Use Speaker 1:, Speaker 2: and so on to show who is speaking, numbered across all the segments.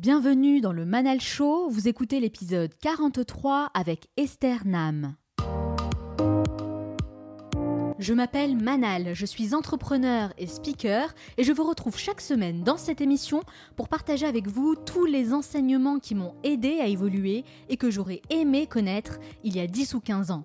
Speaker 1: Bienvenue dans le Manal Show, vous écoutez l'épisode 43 avec Esther Nam. Je m'appelle Manal, je suis entrepreneur et speaker et je vous retrouve chaque semaine dans cette émission pour partager avec vous tous les enseignements qui m'ont aidé à évoluer et que j'aurais aimé connaître il y a 10 ou 15 ans.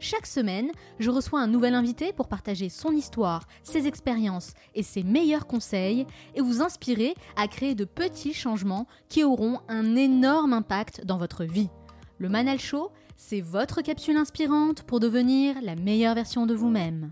Speaker 1: chaque semaine, je reçois un nouvel invité pour partager son histoire, ses expériences et ses meilleurs conseils et vous inspirer à créer de petits changements qui auront un énorme impact dans votre vie. Le Manal Show, c'est votre capsule inspirante pour devenir la meilleure version de vous-même.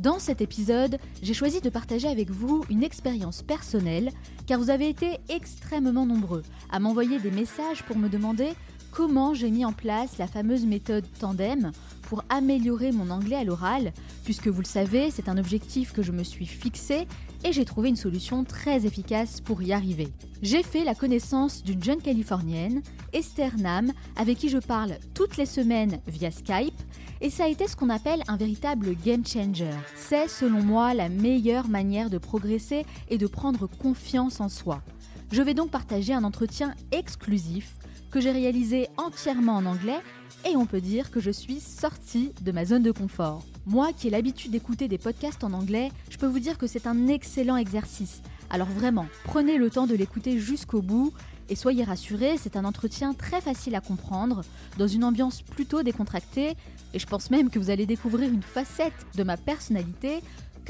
Speaker 1: Dans cet épisode, j'ai choisi de partager avec vous une expérience personnelle car vous avez été extrêmement nombreux à m'envoyer des messages pour me demander comment j'ai mis en place la fameuse méthode tandem pour améliorer mon anglais à l'oral, puisque vous le savez, c'est un objectif que je me suis fixé et j'ai trouvé une solution très efficace pour y arriver. J'ai fait la connaissance d'une jeune Californienne, Esther Nam, avec qui je parle toutes les semaines via Skype, et ça a été ce qu'on appelle un véritable game changer. C'est selon moi la meilleure manière de progresser et de prendre confiance en soi. Je vais donc partager un entretien exclusif que j'ai réalisé entièrement en anglais et on peut dire que je suis sortie de ma zone de confort. Moi qui ai l'habitude d'écouter des podcasts en anglais, je peux vous dire que c'est un excellent exercice. Alors vraiment, prenez le temps de l'écouter jusqu'au bout et soyez rassurés, c'est un entretien très facile à comprendre, dans une ambiance plutôt décontractée, et je pense même que vous allez découvrir une facette de ma personnalité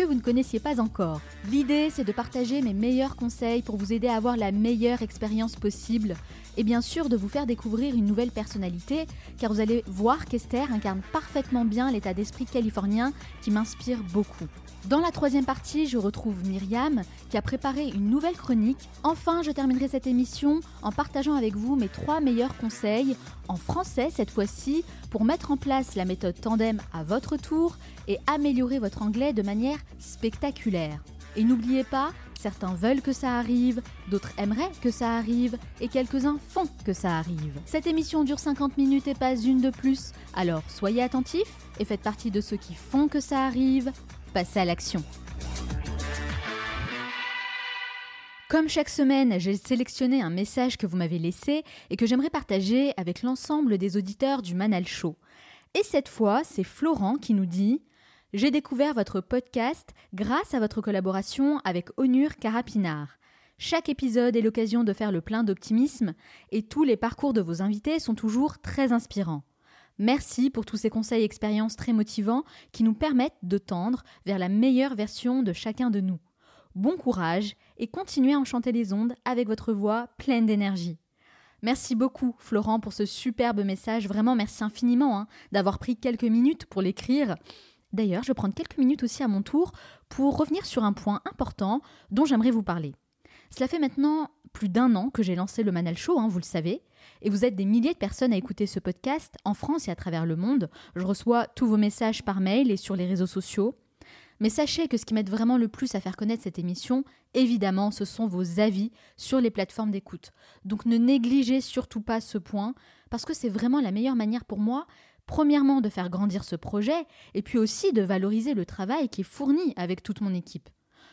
Speaker 1: vous ne connaissiez pas encore. L'idée, c'est de partager mes meilleurs conseils pour vous aider à avoir la meilleure expérience possible et bien sûr de vous faire découvrir une nouvelle personnalité, car vous allez voir qu'Esther incarne parfaitement bien l'état d'esprit californien qui m'inspire beaucoup. Dans la troisième partie, je retrouve Myriam qui a préparé une nouvelle chronique. Enfin, je terminerai cette émission en partageant avec vous mes trois meilleurs conseils, en français cette fois-ci, pour mettre en place la méthode tandem à votre tour et améliorer votre anglais de manière spectaculaire. Et n'oubliez pas, certains veulent que ça arrive, d'autres aimeraient que ça arrive, et quelques-uns font que ça arrive. Cette émission dure 50 minutes et pas une de plus, alors soyez attentifs et faites partie de ceux qui font que ça arrive. Passez à l'action. Comme chaque semaine, j'ai sélectionné un message que vous m'avez laissé et que j'aimerais partager avec l'ensemble des auditeurs du Manal Show. Et cette fois, c'est Florent qui nous dit j'ai découvert votre podcast grâce à votre collaboration avec Onur Carapinard. Chaque épisode est l'occasion de faire le plein d'optimisme et tous les parcours de vos invités sont toujours très inspirants. Merci pour tous ces conseils et expériences très motivants qui nous permettent de tendre vers la meilleure version de chacun de nous. Bon courage et continuez à enchanter les ondes avec votre voix pleine d'énergie. Merci beaucoup Florent pour ce superbe message, vraiment merci infiniment hein, d'avoir pris quelques minutes pour l'écrire. D'ailleurs, je vais prendre quelques minutes aussi à mon tour pour revenir sur un point important dont j'aimerais vous parler. Cela fait maintenant plus d'un an que j'ai lancé le Manal Show, hein, vous le savez, et vous êtes des milliers de personnes à écouter ce podcast en France et à travers le monde. Je reçois tous vos messages par mail et sur les réseaux sociaux. Mais sachez que ce qui m'aide vraiment le plus à faire connaître cette émission, évidemment, ce sont vos avis sur les plateformes d'écoute. Donc ne négligez surtout pas ce point, parce que c'est vraiment la meilleure manière pour moi Premièrement, de faire grandir ce projet, et puis aussi de valoriser le travail qui est fourni avec toute mon équipe.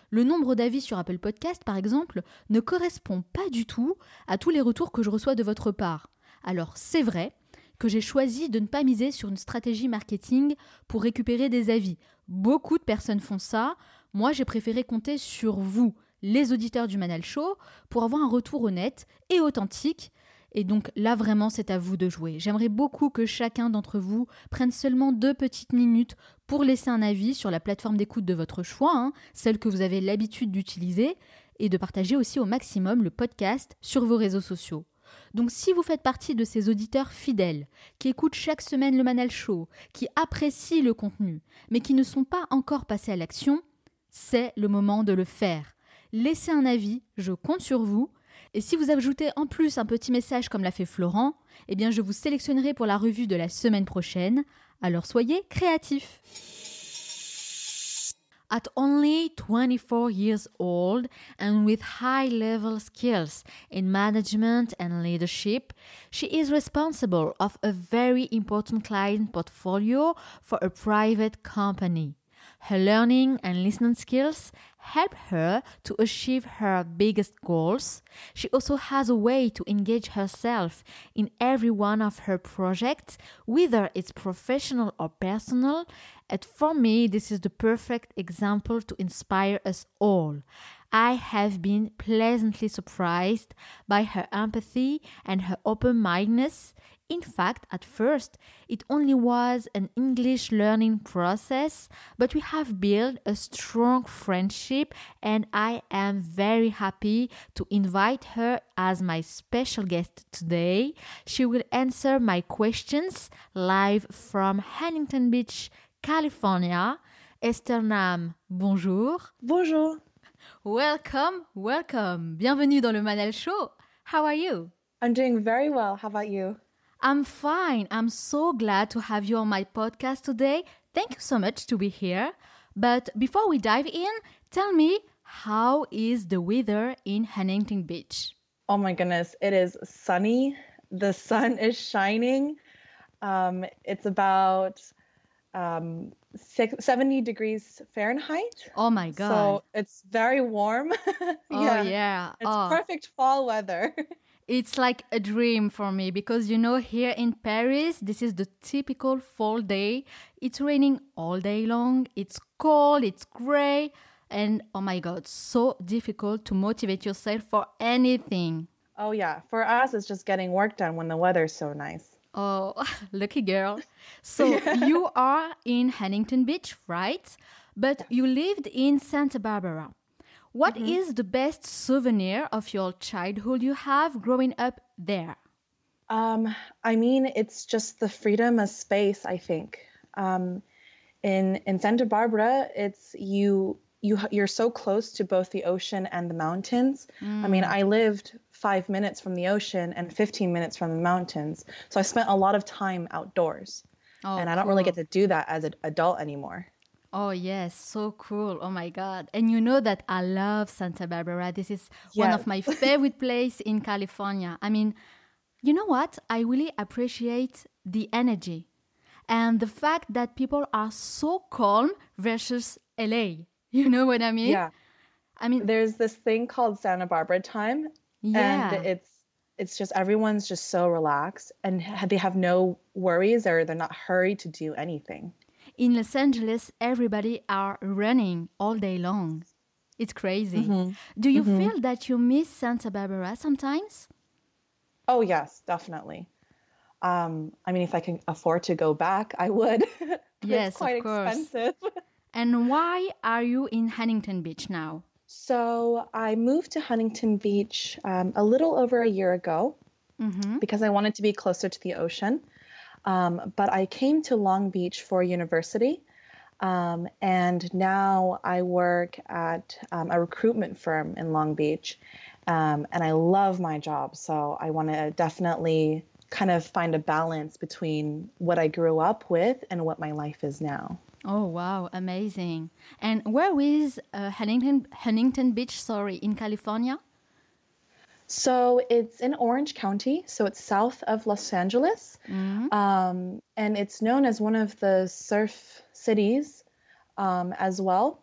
Speaker 1: Le nombre d'avis sur Apple Podcast, par exemple, ne correspond pas du tout à tous les retours que je reçois de votre part. Alors c'est vrai que j'ai choisi de ne pas miser sur une stratégie marketing pour récupérer des avis. Beaucoup de personnes font ça. Moi, j'ai préféré compter sur vous, les auditeurs du Manal Show, pour avoir un retour honnête et authentique et donc là, vraiment, c'est à vous de jouer. J'aimerais beaucoup que chacun d'entre vous prenne seulement deux petites minutes pour laisser un avis sur la plateforme d'écoute de votre choix, hein, celle que vous avez l'habitude d'utiliser, et de partager aussi au maximum le podcast sur vos réseaux sociaux. Donc si vous faites partie de ces auditeurs fidèles, qui écoutent chaque semaine le Manal Show, qui apprécient le contenu, mais qui ne sont pas encore passés à l'action, c'est le moment de le faire. Laissez un avis, je compte sur vous, Et si vous ajoutez en plus un petit message comme l'a fait Florent, eh bien je vous sélectionnerai pour la revue de la semaine prochaine. Alors soyez créatifs. At only 24 years old and with high level skills in management and leadership, she is responsible of a very important client portfolio for a private company. Her learning and listening skills help her to achieve her biggest goals. She also has a way to engage herself in every one of her projects, whether it's professional or personal. And for me, this is the perfect example to inspire us all. I have been pleasantly surprised by her empathy and her open mindedness. In fact, at first, it only was an English learning process, but we have built a strong friendship, and I am very happy to invite her as my special guest today. She will answer my questions live from Huntington Beach, California. Esther Nam, bonjour.
Speaker 2: Bonjour.
Speaker 1: Welcome, welcome. Bienvenue dans le Manal Show. How are you?
Speaker 2: I'm doing very well. How about you?
Speaker 1: I'm fine. I'm so glad to have you on my podcast today. Thank you so much to be here. But before we dive in, tell me how is the weather in Huntington Beach?
Speaker 2: Oh my goodness, it is sunny. The sun is shining. Um, it's about um, six, 70 degrees Fahrenheit.
Speaker 1: Oh my god.
Speaker 2: So it's very warm.
Speaker 1: Oh yeah.
Speaker 2: It's
Speaker 1: oh.
Speaker 2: perfect fall weather.
Speaker 1: It's like a dream for me because you know, here in Paris, this is the typical fall day. It's raining all day long, it's cold, it's gray, and oh my god, so difficult to motivate yourself for anything.
Speaker 2: oh yeah, for us it's just getting work done when the weather's so nice.
Speaker 1: Oh, lucky girl. So you are in Huntington Beach, right? But you lived in Santa Barbara. What is the best souvenir of your childhood you have growing up there?
Speaker 2: Um, I mean, it's just the freedom of space. I think um, in in Santa Barbara, it's you you you're so close to both the ocean and the mountains. I mean, I lived five minutes from the ocean and 15 minutes from the mountains, so I spent a lot of time outdoors,
Speaker 1: Oh,
Speaker 2: and I don't really get to do that as an adult anymore.
Speaker 1: Oh, yes, so cool. Oh my God. And you know that I love Santa Barbara. This is one of my favorite places in California. I mean, you know what? I really appreciate the energy and the fact that people are so calm versus LA. You know what I mean?
Speaker 2: Yeah,
Speaker 1: I mean,
Speaker 2: there's this thing called Santa Barbara time,
Speaker 1: yeah.
Speaker 2: and it's it's just everyone's just so relaxed and they have no worries or they're not hurried to do anything.
Speaker 1: In Los Angeles, everybody are running all day long. It's crazy.
Speaker 2: Mm-hmm.
Speaker 1: Do you feel that you miss Santa Barbara sometimes?
Speaker 2: Oh yes, definitely. Um, I mean, if I can afford to go back, I would.
Speaker 1: Yes, of
Speaker 2: it's quite
Speaker 1: course.
Speaker 2: expensive.
Speaker 1: And why are you in Huntington Beach now?
Speaker 2: So I moved to Huntington Beach um, a little over a year ago
Speaker 1: Mm-hmm.
Speaker 2: because I wanted to be closer to the ocean. Um, but I came to Long Beach for university. Um, and now I work at um, a recruitment firm in Long Beach. Um, and I love my job. So I want to definitely kind of find a balance between what I grew up with and what my life is now.
Speaker 1: Oh wow, amazing! And where is uh, Huntington Huntington Beach? Sorry, in California.
Speaker 2: So it's in Orange County, so it's south of Los Angeles, um, and it's known as one of the surf cities um, as well.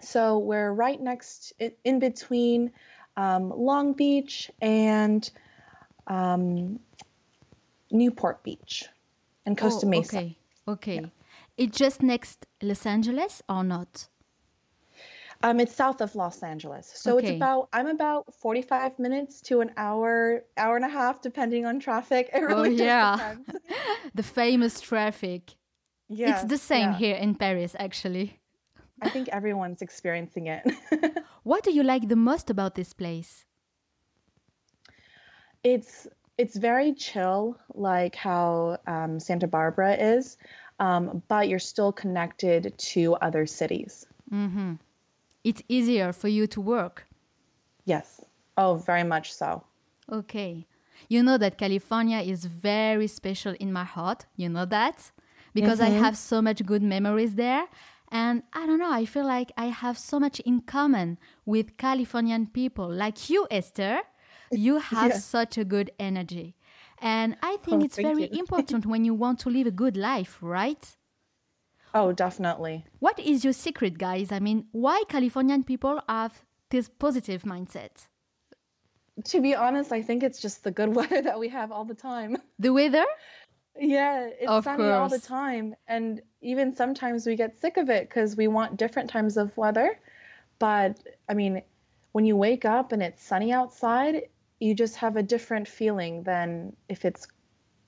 Speaker 2: So we're right next, in, between um, Long Beach and um, Newport Beach and Costa
Speaker 1: oh,
Speaker 2: Mesa.
Speaker 1: Okay, okay. It's just next Los Angeles or not?
Speaker 2: Um, it's south of Los Angeles, so it's about I'm about 45 minutes to an hour, hour and a half, depending on traffic. It really
Speaker 1: Oh, yeah. The famous traffic.
Speaker 2: Yes,
Speaker 1: it's the same
Speaker 2: yeah.
Speaker 1: here in Paris, actually.
Speaker 2: I think everyone's experiencing it.
Speaker 1: What do you like the most about this place?
Speaker 2: it's it's very chill, like how um, Santa Barbara is, um, but you're still connected to other cities.
Speaker 1: It's easier for you to work.
Speaker 2: Yes. Oh, very much so.
Speaker 1: Okay. You know that California is very special in my heart. You know that? Because I mm-hmm. have so much good memories there. And I don't know, I feel like I have so much in common with Californian people. Like you, Esther, you have
Speaker 2: Yeah.
Speaker 1: such a good energy. And I think
Speaker 2: Oh,
Speaker 1: it's very important when you want to live a good life, right?
Speaker 2: Oh, definitely.
Speaker 1: What is your secret, guys? I mean, why Californian people have this positive mindset?
Speaker 2: To be honest, I think it's just the good weather that we have all the time.
Speaker 1: The weather?
Speaker 2: Yeah, it's
Speaker 1: Of
Speaker 2: sunny all the time. And even sometimes we get sick of it because we want different times of weather. But I mean, when you wake up and it's sunny outside, you just have a different feeling than if it's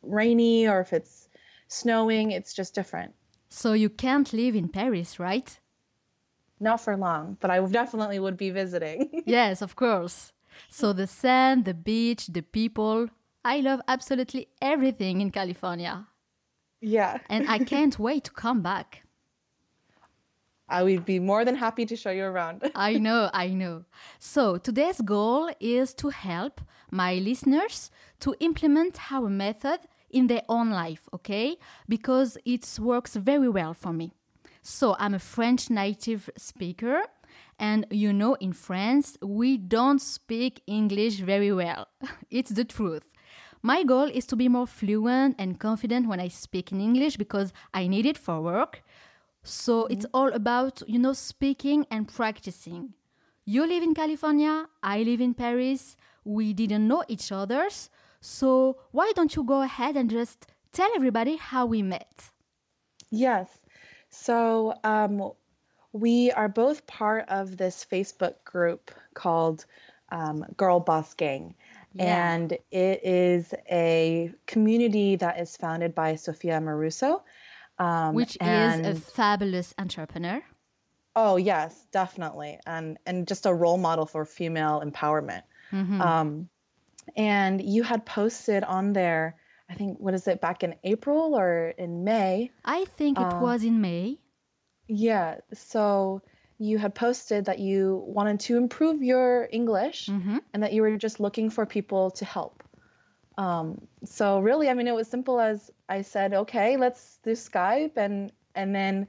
Speaker 2: rainy or if it's snowing. It's just different.
Speaker 1: So you can't live in Paris, right?
Speaker 2: Not for long, but I definitely would be visiting.
Speaker 1: yes, of course. So the sand, the beach, the people. I love absolutely everything in California.
Speaker 2: yeah.
Speaker 1: And I can't wait to come back.
Speaker 2: I would be more than happy to show you around.
Speaker 1: I know, I know. So today's goal is to help my listeners to implement our method in their own life, okay? Because it works very well for me. So I'm a French native speaker, and you know, in France, we don't speak English very well. it's the truth. My goal is to be more fluent and confident when I speak in English because I need it for work. So mm-hmm. it's all about, you know, speaking and practicing. You live in California, I live in Paris. We didn't know each other's. So why don't you go ahead and just tell everybody how we met?
Speaker 2: Yes. So um, we are both part of this Facebook group called um, Girl Boss Gang.
Speaker 1: Yeah.
Speaker 2: And it is a community that is founded by Sophia Amoruso. Um,
Speaker 1: Which
Speaker 2: and,
Speaker 1: is a fabulous entrepreneur.
Speaker 2: oh yes, definitely, and and just a role model for female empowerment. Um, and you had posted on there, I think, what is it, back in April or in May?
Speaker 1: I think it was in May.
Speaker 2: Yeah. So you had posted that you wanted to improve your English and that you were just looking for people to help. Um, so really, I mean, it was simple as I said, okay, let's do Skype, and and then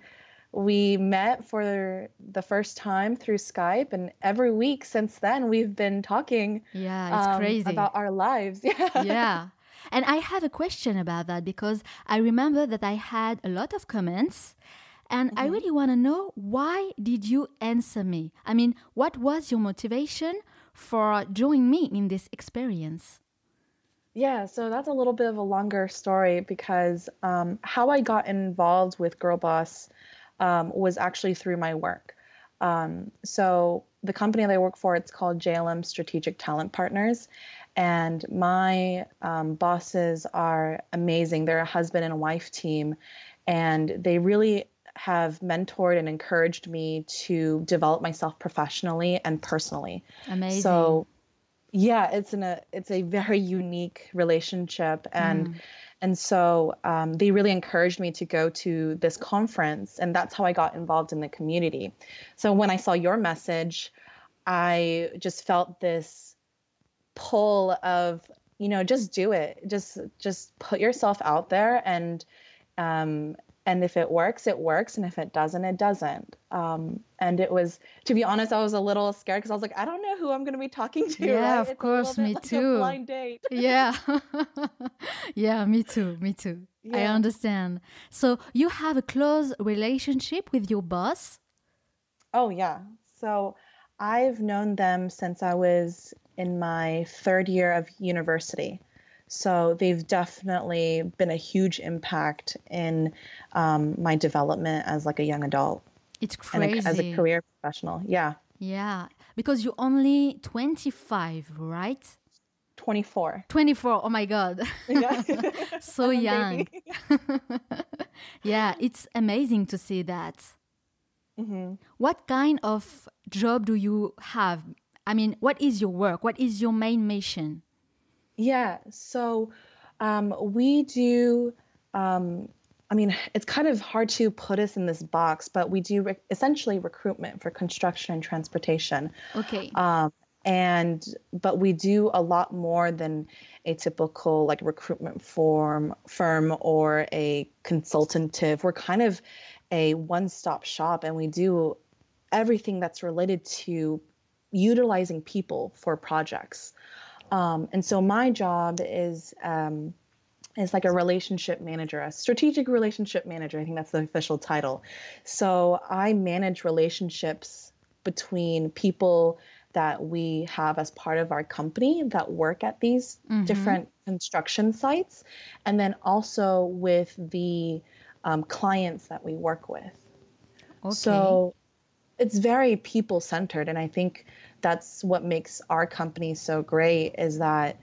Speaker 2: we met for the first time through Skype, and every week since then we've been talking
Speaker 1: Yeah, it's
Speaker 2: um,
Speaker 1: crazy.
Speaker 2: about our lives. Yeah.
Speaker 1: yeah. And I have a question about that because I remember that I had a lot of comments and I really want to know why did you answer me? I mean, what was your motivation for joining me in this experience?
Speaker 2: Yeah, so that's a little bit of a longer story because um, how I got involved with Girl Boss um, was actually through my work. Um, so the company that I work for, it's called JLM Strategic Talent Partners, and my um, bosses are amazing. They're a husband and wife team, and they really have mentored and encouraged me to develop myself professionally and personally.
Speaker 1: Amazing.
Speaker 2: So yeah, it's in a it's a very unique relationship and and so um, they really encouraged me to go to this conference and that's how I got involved in the community. So when I saw your message, I just felt this pull of you know just do it just just put yourself out there and um and if it works it works and if it doesn't it doesn't um and it was to be honest i was a little scared because i was like i don't know who i'm going to be talking to
Speaker 1: Yeah,
Speaker 2: right?
Speaker 1: of
Speaker 2: It's
Speaker 1: course, me
Speaker 2: like
Speaker 1: too.
Speaker 2: blind date
Speaker 1: yeah. yeah, me too. Me too. I understand. So you have a close relationship with your boss?
Speaker 2: oh yeah so i've known them since i was in my third year of university so they've definitely been a huge impact in um, my development as like a young adult
Speaker 1: It's crazy.
Speaker 2: and a, as a career professional. Yeah,
Speaker 1: Yeah, because you're only 25, right?
Speaker 2: 24.
Speaker 1: 24. Oh my God.
Speaker 2: Yeah.
Speaker 1: so young. yeah, it's amazing to see that.
Speaker 2: Mm-hmm.
Speaker 1: What kind of job do you have? I mean, what is your work? What is your main mission?
Speaker 2: Yeah. So um, we do. Um, I mean, it's kind of hard to put us in this box, but we do re- essentially recruitment for construction and transportation.
Speaker 1: Okay.
Speaker 2: Um, and but we do a lot more than a typical like recruitment firm firm or a consultative we're kind of a one-stop shop and we do everything that's related to utilizing people for projects um, and so my job is um, is like a relationship manager, a strategic relationship manager. I think that's the official title. So I manage relationships between people that we have as part of our company that work at these mm-hmm. different construction sites, and then also with the um, clients that we work with. Okay. So it's very people centered, and I think that's what makes our company so great is that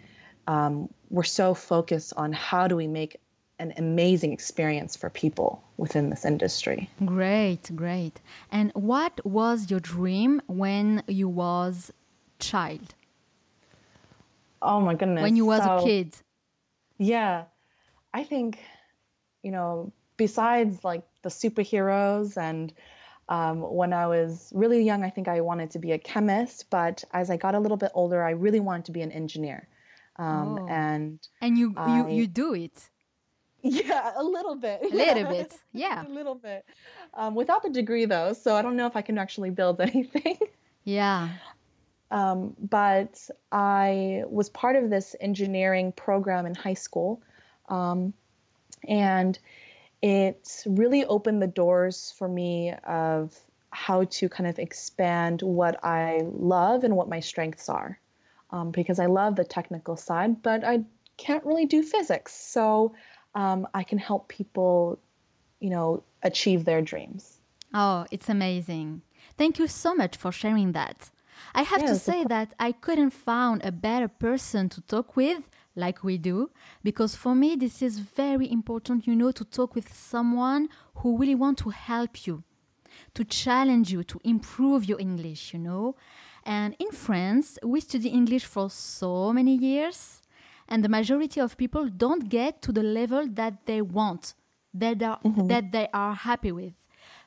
Speaker 2: um, we're so focused on how do we make an amazing experience for people within this industry.
Speaker 1: Great, great. And what was your dream when you was child?
Speaker 2: Oh my goodness.
Speaker 1: When you was so, a kid.
Speaker 2: Yeah. I think, you know, besides like the superheroes and um, when I was really young, I think I wanted to be a chemist, but as I got a little bit older, I really wanted to be an engineer. Um, oh. And
Speaker 1: and you I, you you do it.
Speaker 2: Yeah, a little bit.
Speaker 1: A little bit, yeah.
Speaker 2: a little bit. Um, without the degree, though, so I don't know if I can actually build anything.
Speaker 1: Yeah.
Speaker 2: Um, but I was part of this engineering program in high school. Um, and it really opened the doors for me of how to kind of expand what I love and what my strengths are um, because I love the technical side, but I can't really do physics. So um, I can help people, you know, achieve their dreams.
Speaker 1: Oh, it's amazing. Thank you so much for sharing that. I have yes, to say that I couldn't find a better person to talk with like we do because for me this is very important you know to talk with someone who really want to help you to challenge you to improve your english you know and in France, we study English for so many years, and the majority of people don't get to the level that they want, that, are, mm-hmm. that they are happy with.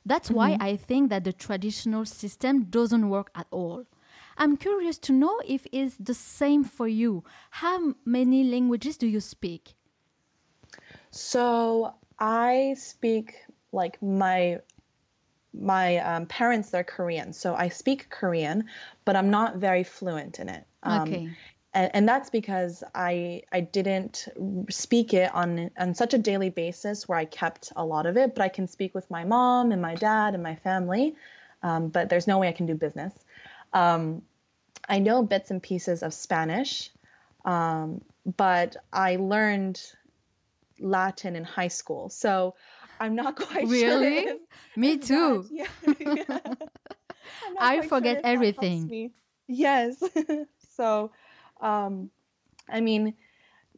Speaker 1: That's mm-hmm. why I think that the traditional system doesn't work at all. I'm curious to know if it's the same for you. How many languages do you speak?
Speaker 2: So I speak like my my um, parents they're Korean, so I speak Korean, but I'm not very fluent in it. Um, okay. And, and, that's because I I didn't speak it on on such a daily basis where I kept a lot of it, but I can speak with my mom and my dad and my family. Um, but there's no way I can do business. Um, I know bits and pieces of Spanish, um, but I learned Latin in high school, so I'm not quite
Speaker 1: really?
Speaker 2: sure.
Speaker 1: Me too. Yeah. yeah. I forget sure everything.
Speaker 2: Yes. so, um, I mean,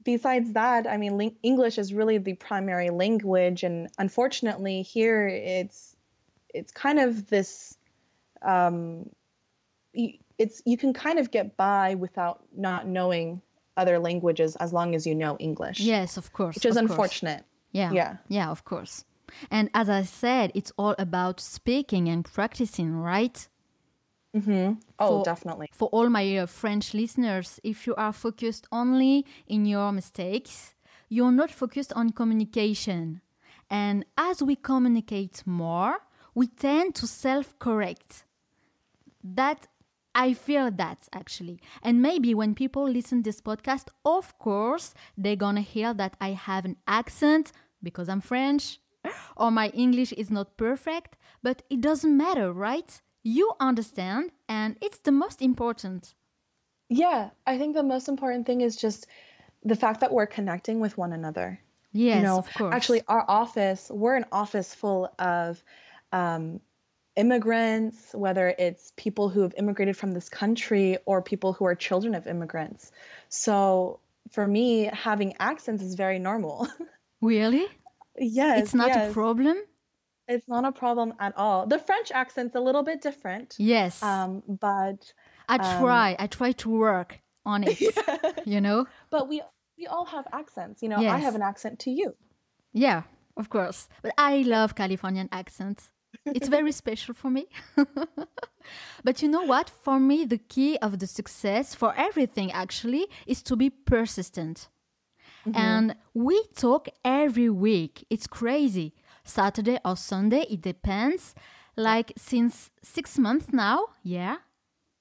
Speaker 2: besides that, I mean, ling- English is really the primary language, and unfortunately, here it's it's kind of this. Um, it's you can kind of get by without not knowing other languages as long as you know English.
Speaker 1: Yes, of course.
Speaker 2: Which is unfortunate.
Speaker 1: Course. Yeah. Yeah. Yeah, of course. And as I said, it's all about speaking and practicing, right?
Speaker 2: Mm-hmm. Oh,
Speaker 1: for,
Speaker 2: definitely.
Speaker 1: For all my uh, French listeners, if you are focused only in your mistakes, you're not focused on communication. And as we communicate more, we tend to self correct. That I feel that actually. And maybe when people listen this podcast, of course, they're gonna hear that I have an accent because I'm French or my English is not perfect, but it doesn't matter, right? You understand, and it's the most important.
Speaker 2: Yeah, I think the most important thing is just the fact that we're connecting with one another.
Speaker 1: Yes, you know, of course.
Speaker 2: Actually, our office, we're an office full of um, immigrants, whether it's people who have immigrated from this country or people who are children of immigrants. So for me, having accents is very normal.
Speaker 1: Really?
Speaker 2: Yes.
Speaker 1: It's not
Speaker 2: yes.
Speaker 1: a problem?
Speaker 2: It's not a problem at all. The French accent's a little bit different.
Speaker 1: Yes.
Speaker 2: Um, but
Speaker 1: I try. Um, I try to work on it. Yeah. You know?
Speaker 2: But we we all have accents. You know, yes. I have an accent to you.
Speaker 1: Yeah, of course. But I love Californian accents. It's very special for me. but you know what? For me, the key of the success for everything actually is to be persistent. Mm-hmm. And we talk every week. It's crazy. Saturday or Sunday, it depends. Like since six months now, yeah.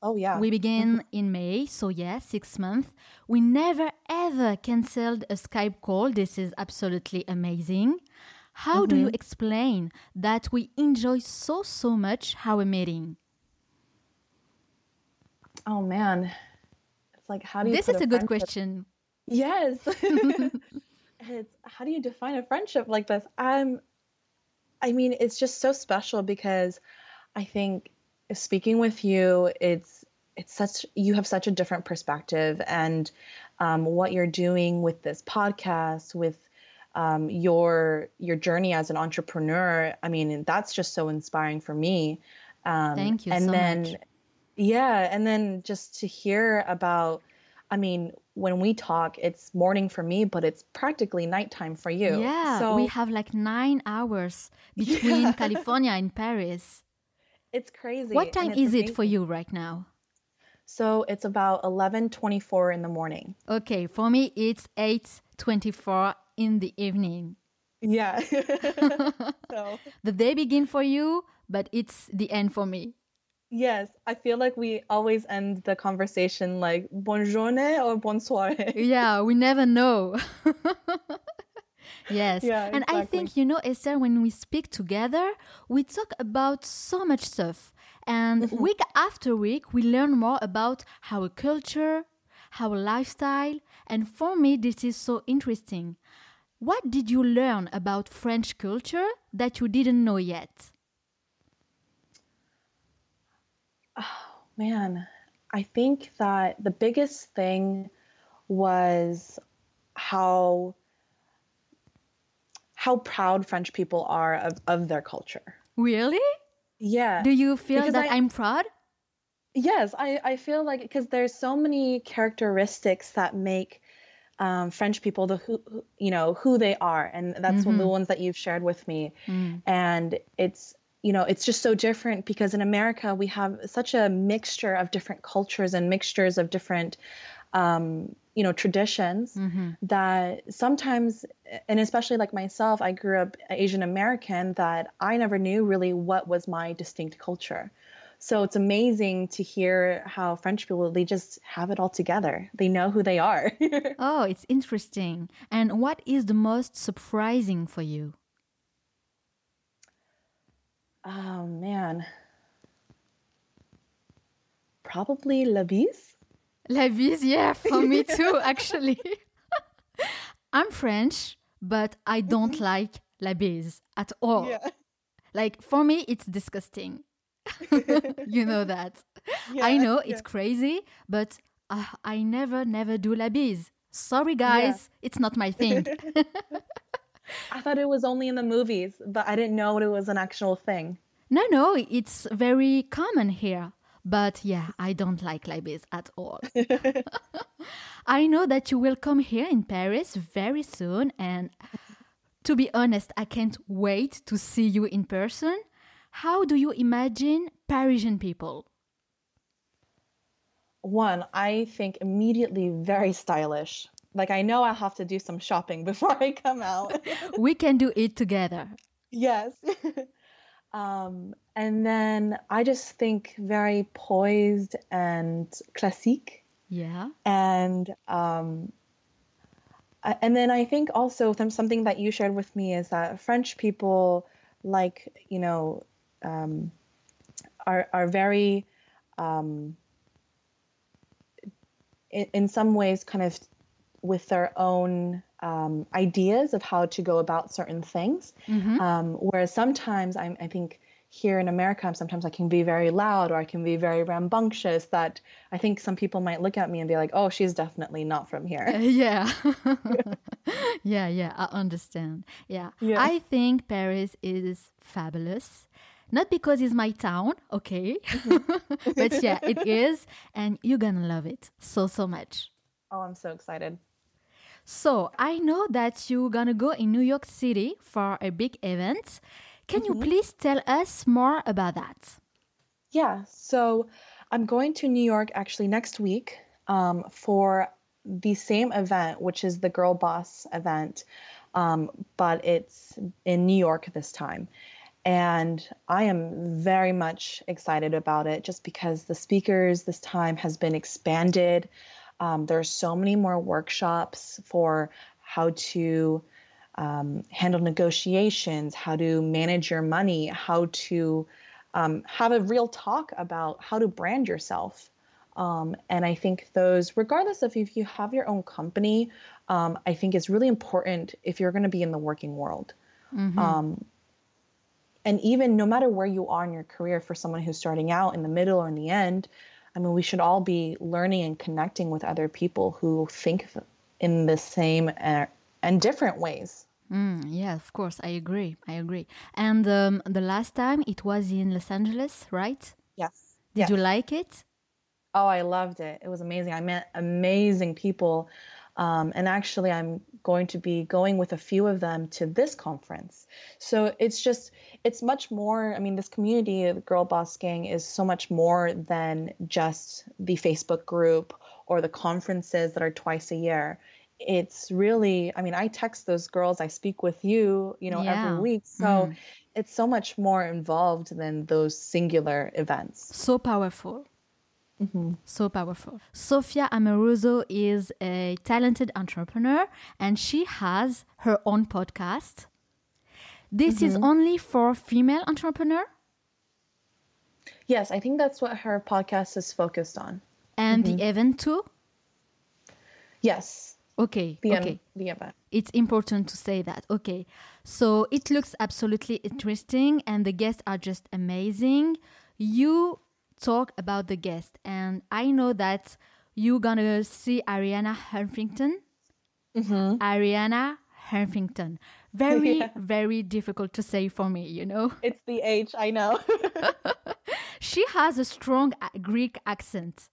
Speaker 2: Oh, yeah.
Speaker 1: We begin in May, so yeah, six months. We never ever canceled a Skype call. This is absolutely amazing. How mm-hmm. do you mm-hmm. explain that we enjoy so, so much our meeting?
Speaker 2: Oh, man. It's like, how do you.
Speaker 1: This is a, a good question.
Speaker 2: Yes. it's how do you define a friendship like this? I'm I mean, it's just so special because I think speaking with you, it's it's such you have such a different perspective and um, what you're doing with this podcast with um, your your journey as an entrepreneur i mean that's just so inspiring for me
Speaker 1: um, thank you
Speaker 2: and
Speaker 1: so
Speaker 2: then
Speaker 1: much.
Speaker 2: yeah and then just to hear about i mean when we talk it's morning for me but it's practically nighttime for you
Speaker 1: yeah so, we have like nine hours between yeah. california and paris
Speaker 2: it's crazy
Speaker 1: what time is amazing. it for you right now
Speaker 2: so it's about 11:24 in the morning.
Speaker 1: Okay, for me it's 8:24 in the evening.
Speaker 2: Yeah.
Speaker 1: so. The day begin for you, but it's the end for me.
Speaker 2: Yes, I feel like we always end the conversation like bonjour or bonsoir.
Speaker 1: yeah, we never know. yes. Yeah, and exactly. I think, you know, Esther, when we speak together, we talk about so much stuff. And mm-hmm. week after week, we learn more about our culture, our lifestyle. And for me, this is so interesting. What did you learn about French culture that you didn't know yet?
Speaker 2: Oh, man. I think that the biggest thing was how how proud French people are of, of their culture.
Speaker 1: Really?
Speaker 2: Yeah.
Speaker 1: Do you feel because that I, am proud?
Speaker 2: Yes, I, I feel like because there's so many characteristics that make um, French people the who, you know who they are, and that's mm-hmm. one of the ones that you've shared with me. Mm. And it's you know it's just so different because in America we have such a mixture of different cultures and mixtures of different um, you know traditions mm-hmm. that sometimes and especially like myself i grew up asian american that i never knew really what was my distinct culture so it's amazing to hear how french people they just have it all together they know who they are
Speaker 1: oh it's interesting and what is the most surprising for you
Speaker 2: oh man probably la bise
Speaker 1: La bise, yeah, for me too, actually. I'm French, but I don't mm-hmm. like la bise at all. Yeah. Like, for me, it's disgusting. you know that. Yeah, I know it's crazy, but uh, I never, never do la bise. Sorry, guys, yeah. it's not my thing.
Speaker 2: I thought it was only in the movies, but I didn't know it was an actual thing.
Speaker 1: No, no, it's very common here. But yeah, I don't like la bise at all. I know that you will come here in Paris very soon, and to be honest, I can't wait to see you in person. How do you imagine Parisian people?
Speaker 2: One, I think immediately very stylish. Like, I know I have to do some shopping before I come out.
Speaker 1: we can do it together.
Speaker 2: Yes. Um, and then I just think very poised and classique.
Speaker 1: Yeah.
Speaker 2: And um, and then I think also something that you shared with me is that French people like you know um, are are very um, in, in some ways kind of with their own um, ideas of how to go about certain things. Mm-hmm. Um, whereas sometimes I'm, I think here in America, sometimes I can be very loud or I can be very rambunctious that I think some people might look at me and be like, oh, she's definitely not from here. Uh,
Speaker 1: yeah. yeah, yeah, I understand. Yeah. yeah. I think Paris is fabulous. Not because it's my town, okay? Mm-hmm. but yeah, it is. And you're gonna love it so, so much.
Speaker 2: Oh, I'm so excited.
Speaker 1: So I know that you're gonna go in New York City for a big event. Can you please tell us more about that?
Speaker 2: Yeah, so I'm going to New York actually next week um, for the same event, which is the Girl Boss event, um, but it's in New York this time. And I am very much excited about it just because the speakers this time has been expanded. Um, there are so many more workshops for how to um, handle negotiations, how to manage your money, how to um, have a real talk about how to brand yourself. Um, and I think those, regardless of if you have your own company, um, I think it's really important if you're going to be in the working world. Mm-hmm. Um, and even no matter where you are in your career, for someone who's starting out in the middle or in the end, I mean, we should all be learning and connecting with other people who think in the same uh, and different ways.
Speaker 1: Mm, yeah, of course, I agree. I agree. And um, the last time it was in Los Angeles, right?
Speaker 2: Yes.
Speaker 1: Did
Speaker 2: yes.
Speaker 1: you like it?
Speaker 2: Oh, I loved it. It was amazing. I met amazing people. Um, and actually, I'm going to be going with a few of them to this conference. So it's just, it's much more. I mean, this community, the Girl Boss Gang, is so much more than just the Facebook group or the conferences that are twice a year it's really i mean i text those girls i speak with you you know yeah. every week so mm. it's so much more involved than those singular events
Speaker 1: so powerful mm-hmm. So powerful. Sophia Amoruso is a talented entrepreneur and she has her own podcast. This mm-hmm. is only for female entrepreneur?
Speaker 2: Yes, I think that's what her podcast is focused on.
Speaker 1: And mm-hmm. the event too?
Speaker 2: Yes.
Speaker 1: Okay.
Speaker 2: The,
Speaker 1: okay.
Speaker 2: the event.
Speaker 1: It's important to say that. Okay. So it looks absolutely interesting and the guests are just amazing. You talk about the guest and I know that you're gonna see Arianna Huffington. Mm-hmm. Arianna Huffington. Very, yeah. very difficult to say for me, you know?
Speaker 2: It's the H, I know.
Speaker 1: she has a strong Greek accent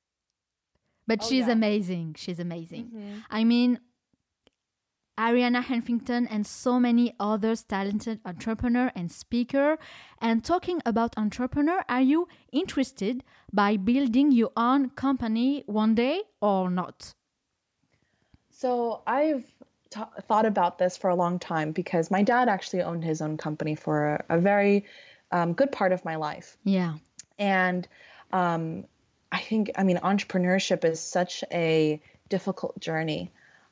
Speaker 1: but oh, she's
Speaker 2: yeah.
Speaker 1: amazing. She's amazing. Mm-hmm. I mean, Arianna Huffington and so many others talented entrepreneur and speaker. And talking about entrepreneur, are you interested by building your own company one day or not?
Speaker 2: So I've t- thought about this for a long time because my dad actually owned his own company for a, a very um, good part of my life.
Speaker 1: Yeah.
Speaker 2: And um, I think, I mean, entrepreneurship is such a difficult journey.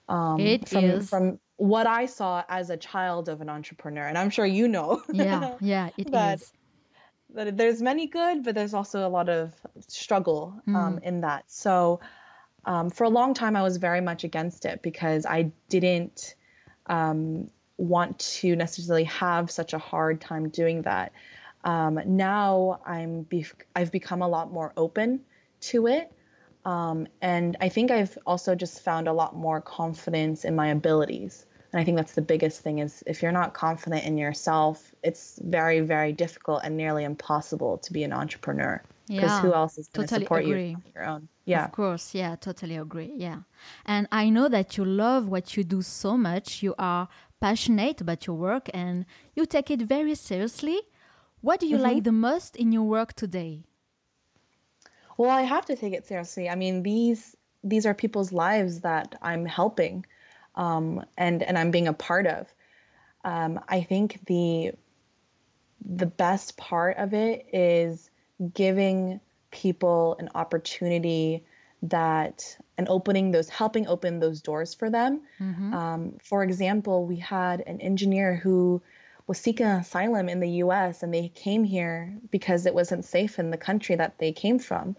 Speaker 1: Um, it
Speaker 2: from,
Speaker 1: is.
Speaker 2: From what I saw as a child of an entrepreneur, and I'm sure you know.
Speaker 1: Yeah, yeah, it
Speaker 2: that,
Speaker 1: is.
Speaker 2: That there's many good, but there's also a lot of struggle um, mm. in that. So, um, for a long time, I was very much against it because I didn't um, want to necessarily have such a hard time doing that. Um, now I'm be- I've become a lot more open to it. Um, and I think I've also just found a lot more confidence in my abilities. And I think that's the biggest thing is if you're not confident in yourself, it's very, very difficult and nearly impossible to be an entrepreneur. Because
Speaker 1: yeah,
Speaker 2: who else is going
Speaker 1: totally
Speaker 2: support
Speaker 1: agree.
Speaker 2: you on your own? Yeah.
Speaker 1: Of course. Yeah, totally agree. Yeah. And I know that you love what you do so much. You are passionate about your work and you take it very seriously. What do you mm-hmm. like the most in your work today?
Speaker 2: Well, I have to take it seriously. I mean, these these are people's lives that I'm helping, um, and and I'm being a part of. Um, I think the the best part of it is giving people an opportunity that and opening those helping open those doors for them mm-hmm. um, for example we had an engineer who was seeking asylum in the US and they came here because it wasn't safe in the country that they came from.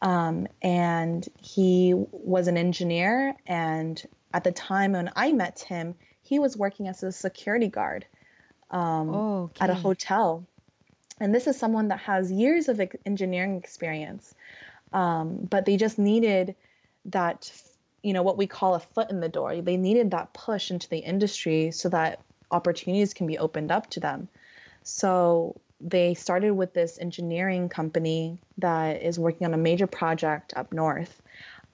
Speaker 2: Um, and he was an engineer. And at the time when I met him, he was working as a security guard um,
Speaker 1: oh, okay.
Speaker 2: at a hotel. And this is someone that has years of engineering experience. Um, but they just needed that, you know, what we call a foot in the door. They needed that push into the industry so that opportunities can be opened up to them. So they started with this engineering company that is working on a major project up north.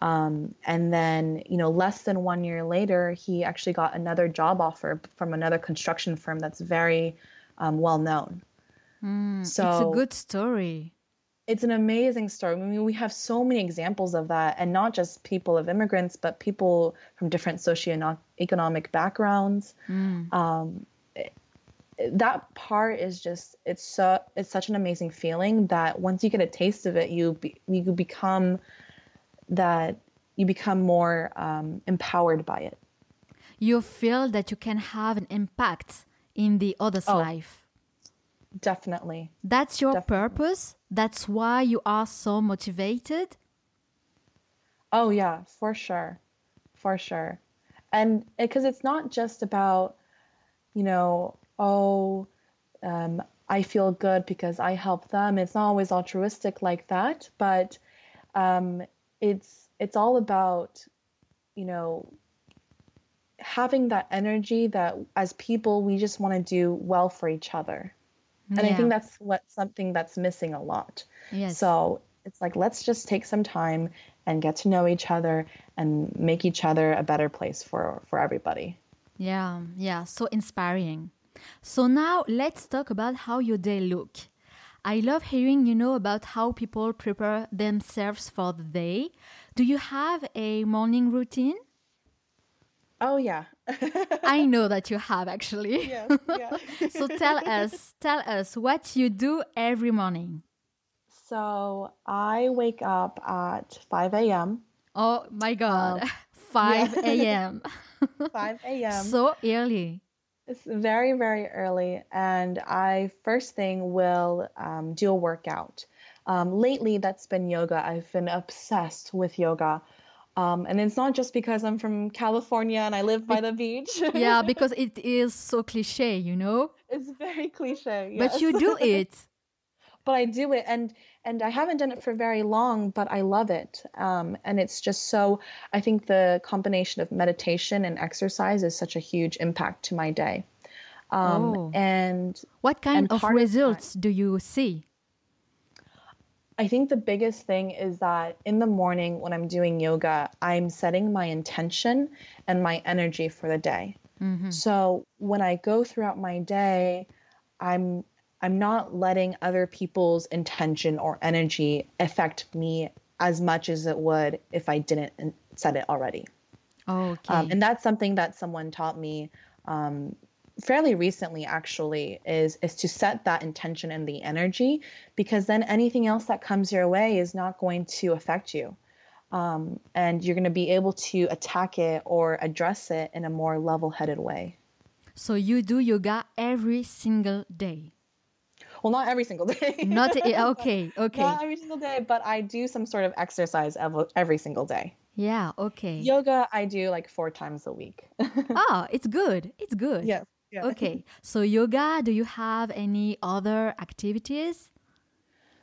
Speaker 2: Um, and then, you know, less than one year later, he actually got another job offer from another construction firm that's very um, well known.
Speaker 1: Mm,
Speaker 2: So-
Speaker 1: it's a good story.
Speaker 2: It's an amazing story. I mean, we have so many examples of that, and not just people of immigrants, but people from different socioeconomic backgrounds.
Speaker 1: Mm.
Speaker 2: Um, it- that part is just it's so it's such an amazing feeling that once you get a taste of it, you be, you become that you become more um, empowered by it.
Speaker 1: You feel that you can have an impact in the other's
Speaker 2: Oh.
Speaker 1: life.
Speaker 2: Definitely.
Speaker 1: That's your
Speaker 2: Definitely.
Speaker 1: purpose. That's why you are so motivated.
Speaker 2: Oh yeah, for sure. For sure. And because it's not just about, you know, oh, um, I feel good because I help them. It's not always altruistic like that, but um, it's it's all about, you know, having that energy that as people we just want to do well for each other. And I think that's what something that's missing a lot.
Speaker 1: Yes.
Speaker 2: So it's like, let's just take some time and get to know each other and make each other a better place for, for everybody.
Speaker 1: Yeah, yeah, so inspiring. So now let's talk about how your day look. I love hearing, you know, about how people prepare themselves for the day. Do you have a morning routine?
Speaker 2: Oh, yeah.
Speaker 1: I know that you have actually.
Speaker 2: yes, yeah.
Speaker 1: So tell us, tell us what you do every morning.
Speaker 2: so I wake up at 5 a.m.
Speaker 1: Oh my god.
Speaker 2: Um,
Speaker 1: 5 a.m.
Speaker 2: 5 a.m.
Speaker 1: So early.
Speaker 2: It's very, very early, and I first thing will um, do a workout. Um, lately, that's been yoga. I've been obsessed with yoga. Um, and it's not just because I'm from California and I live by the beach.
Speaker 1: Yeah, because it is so cliche, you know?
Speaker 2: it's very cliche.
Speaker 1: But you do it.
Speaker 2: but I do it, and and I haven't done it for very long, but I love it. Um, and it's just so. I think the combination of meditation and exercise is such a huge impact to my day. Um,
Speaker 1: Oh.
Speaker 2: And
Speaker 1: What kind
Speaker 2: And
Speaker 1: of results do you see?
Speaker 2: I think the biggest thing is that in the morning when I'm doing yoga, I'm setting my intention and my energy for the day. So when I go throughout my day, I'm I'm not letting other people's intention or energy affect me as much as it would if I didn't set it already.
Speaker 1: Okay.
Speaker 2: Um, and that's something that someone taught me um, fairly recently, actually, is is to set that intention and the energy, because then anything else that comes your way is not going to affect you, um, and you're going to be able to attack it or address it in a more level-headed way.
Speaker 1: so you do yoga every single day.
Speaker 2: Well, not every single day.
Speaker 1: Not okay, okay.
Speaker 2: Not every single day, but I do some sort of exercise ev- every single day.
Speaker 1: Yeah, okay.
Speaker 2: Yoga, I do like four times a week.
Speaker 1: Ah, it's good. It's good.
Speaker 2: yes. Yeah.
Speaker 1: Okay. So yoga, do you have any other activities?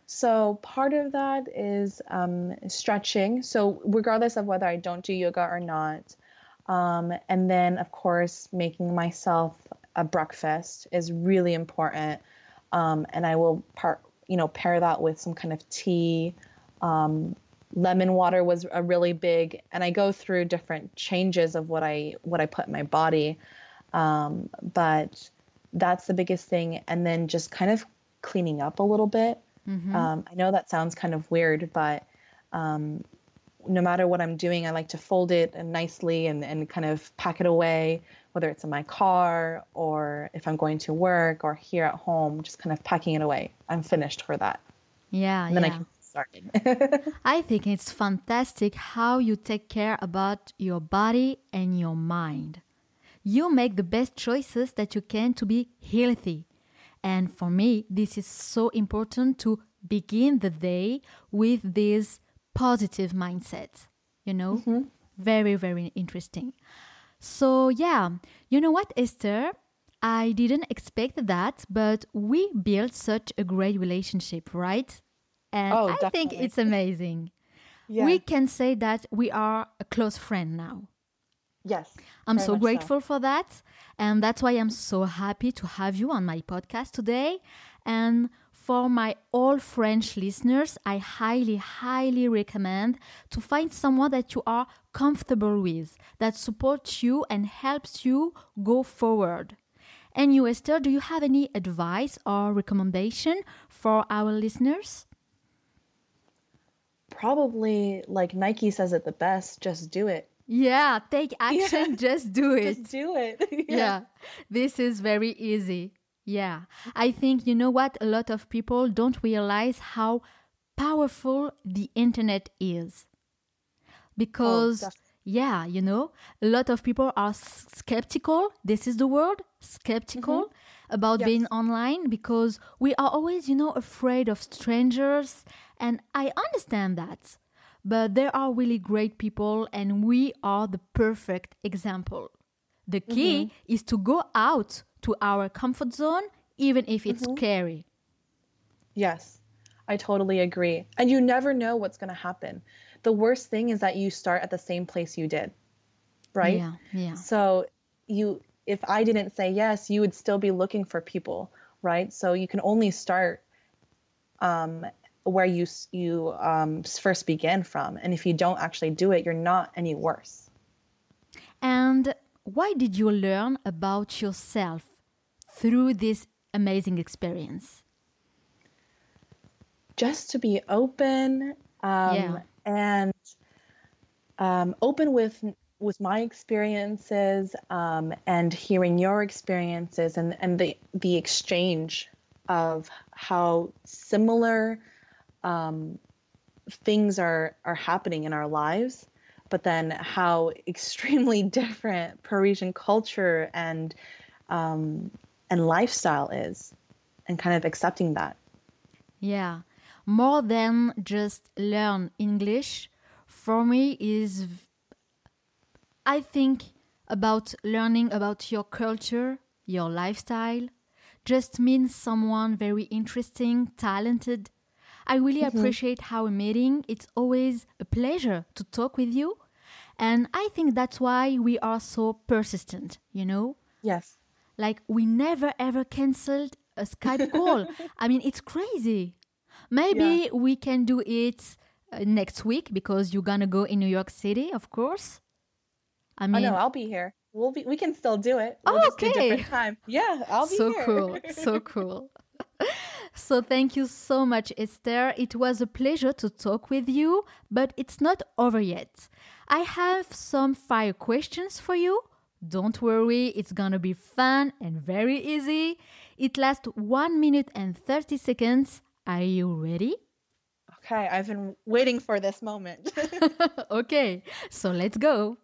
Speaker 2: So part of that is um, stretching. So regardless of whether I don't do yoga or not, um, and then of course making myself a breakfast is really important. Um, and I will part, you know, pair that with some kind of tea. Um, lemon water was a really big, and I go through different changes of what I what I put in my body. Um, but that's the biggest thing. And then just kind of cleaning up a little bit. Um, I know that sounds kind of weird, but um, no matter what I'm doing, I like to fold it and nicely and, and kind of pack it away, whether it's in my car or if I'm going to work or here at home, just kind of packing it away. I'm finished for that.
Speaker 1: Yeah,
Speaker 2: And then I can get started.
Speaker 1: I think it's fantastic how you take care about your body and your mind. You make the best choices that you can to be healthy. And for me, this is so important to begin the day with this positive mindset. You know? Mm-hmm. Very, very interesting. So, yeah, you know what, Esther? I didn't expect that, but we built such a great relationship, right? And
Speaker 2: Oh,
Speaker 1: I think it's amazing.
Speaker 2: Yeah.
Speaker 1: We can say that we are a close friend now.
Speaker 2: Yes.
Speaker 1: I'm so grateful for that. And that's why I'm so happy to have you on my podcast today. And for my all French listeners, I highly, highly recommend to find someone that you are comfortable with, that supports you and helps you go forward. And you, Esther, do you have any advice or recommendation for our listeners?
Speaker 2: Probably like Nike says it the best, just do it.
Speaker 1: Yeah, take action, yeah. just do it.
Speaker 2: Just do it.
Speaker 1: yeah. yeah. This is very easy. Yeah. I think, you know what? A lot of people don't realize how powerful the internet is. Because, oh, yeah, you know, a lot of people are skeptical. This is the word skeptical mm-hmm. about yes. being online because we are always, you know, afraid of strangers. And I understand that. But there are really great people, and we are the perfect example. The key mm-hmm. is to go out to our comfort zone, even if it's mm-hmm. scary.
Speaker 2: Yes, I totally agree. And you never know what's going to happen. The worst thing is that you start at the same place you did, right?
Speaker 1: Yeah, yeah.
Speaker 2: So you, if I didn't say yes, you would still be looking for people, right? So you can only start um, where you you um, first began from, and if you don't actually do it, you're not any worse.
Speaker 1: And why did you learn about yourself through this amazing experience?
Speaker 2: Just to be open um, yeah. and um, open with with my experiences um, and hearing your experiences and, and the the exchange of how similar um, things are are happening in our lives, but then how extremely different Parisian culture and um, and lifestyle is, and kind of accepting that.
Speaker 1: Yeah, more than just learn English, for me is, I think about learning about your culture, your lifestyle, just means someone very interesting, talented, I really mm-hmm. appreciate how a meeting, it's always a pleasure to talk with you. And I think that's why we are so persistent, you know?
Speaker 2: Yes.
Speaker 1: Like we never ever canceled a Skype call. I mean, it's crazy. Maybe yeah. we can do it uh, next week because you're gonna go in New York City, of course.
Speaker 2: I mean, oh, no, I'll be here. We'll be. We can still do it. We'll
Speaker 1: oh, okay.
Speaker 2: time. Yeah, I'll be
Speaker 1: so
Speaker 2: here.
Speaker 1: So cool. So cool. So thank you so much, Esther. It was a pleasure to talk with you, but it's not over yet. I have some fire questions for you. Don't worry, it's gonna be fun and very easy. It lasts 1 minute and 30 seconds. Are you ready?
Speaker 2: Okay, I've been waiting for this moment.
Speaker 1: okay, so let's go.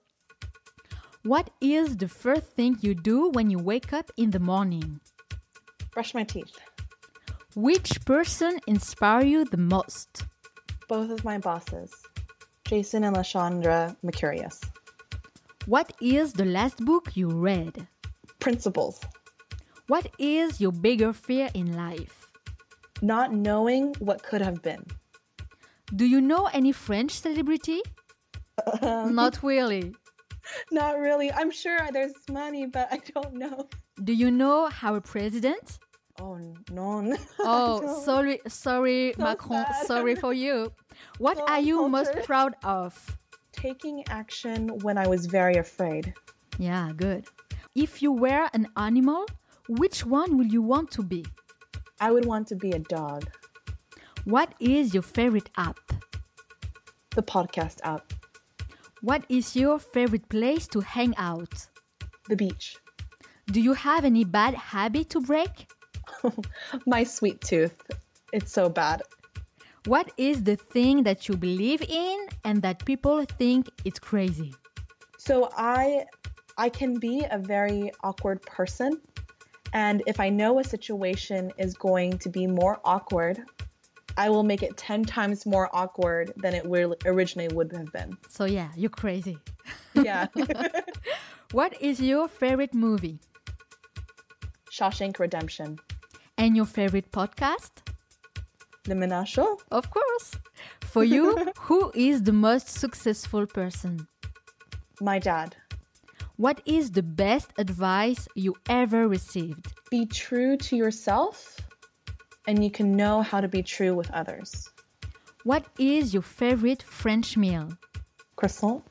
Speaker 1: What is the first thing you do when you wake up in the morning?
Speaker 2: Brush my teeth.
Speaker 1: Which person inspire you the most?
Speaker 2: Both of my bosses, Jason and Lashandra Mercurius.
Speaker 1: What is the last book you read?
Speaker 2: Principles.
Speaker 1: What is your bigger fear in life?
Speaker 2: Not knowing what could have been.
Speaker 1: Do you know any French celebrity? Um, Not really.
Speaker 2: Not really. I'm sure there's money, but I don't know.
Speaker 1: Do you know our president?
Speaker 2: Oh, oh no!
Speaker 1: oh, sorry, sorry, so Macron. Sad. Sorry for you. What are you culture. most proud of?
Speaker 2: Taking action when I was very afraid.
Speaker 1: Yeah, good. If you were an animal, which one would you want to be?
Speaker 2: I would want to be a dog.
Speaker 1: What is your favorite app?
Speaker 2: The podcast app.
Speaker 1: What is your favorite place to hang out?
Speaker 2: The beach.
Speaker 1: Do you have any bad habit to break?
Speaker 2: My sweet tooth. It's so bad.
Speaker 1: What is the thing that you believe in and that people think it's crazy?
Speaker 2: So I I can be a very awkward person and if I know a situation is going to be more awkward, I will make it 10 times more awkward than it originally would have been.
Speaker 1: So yeah, you're crazy.
Speaker 2: Yeah.
Speaker 1: what is your favorite movie?
Speaker 2: Shawshank Redemption.
Speaker 1: And your favorite podcast?
Speaker 2: Le Manal Show.
Speaker 1: Of course. For you, who is the most successful person?
Speaker 2: My dad.
Speaker 1: What is the best advice you ever received?
Speaker 2: Be true to yourself, and you can know how to be true with others.
Speaker 1: What is your favorite French meal?
Speaker 2: Croissant.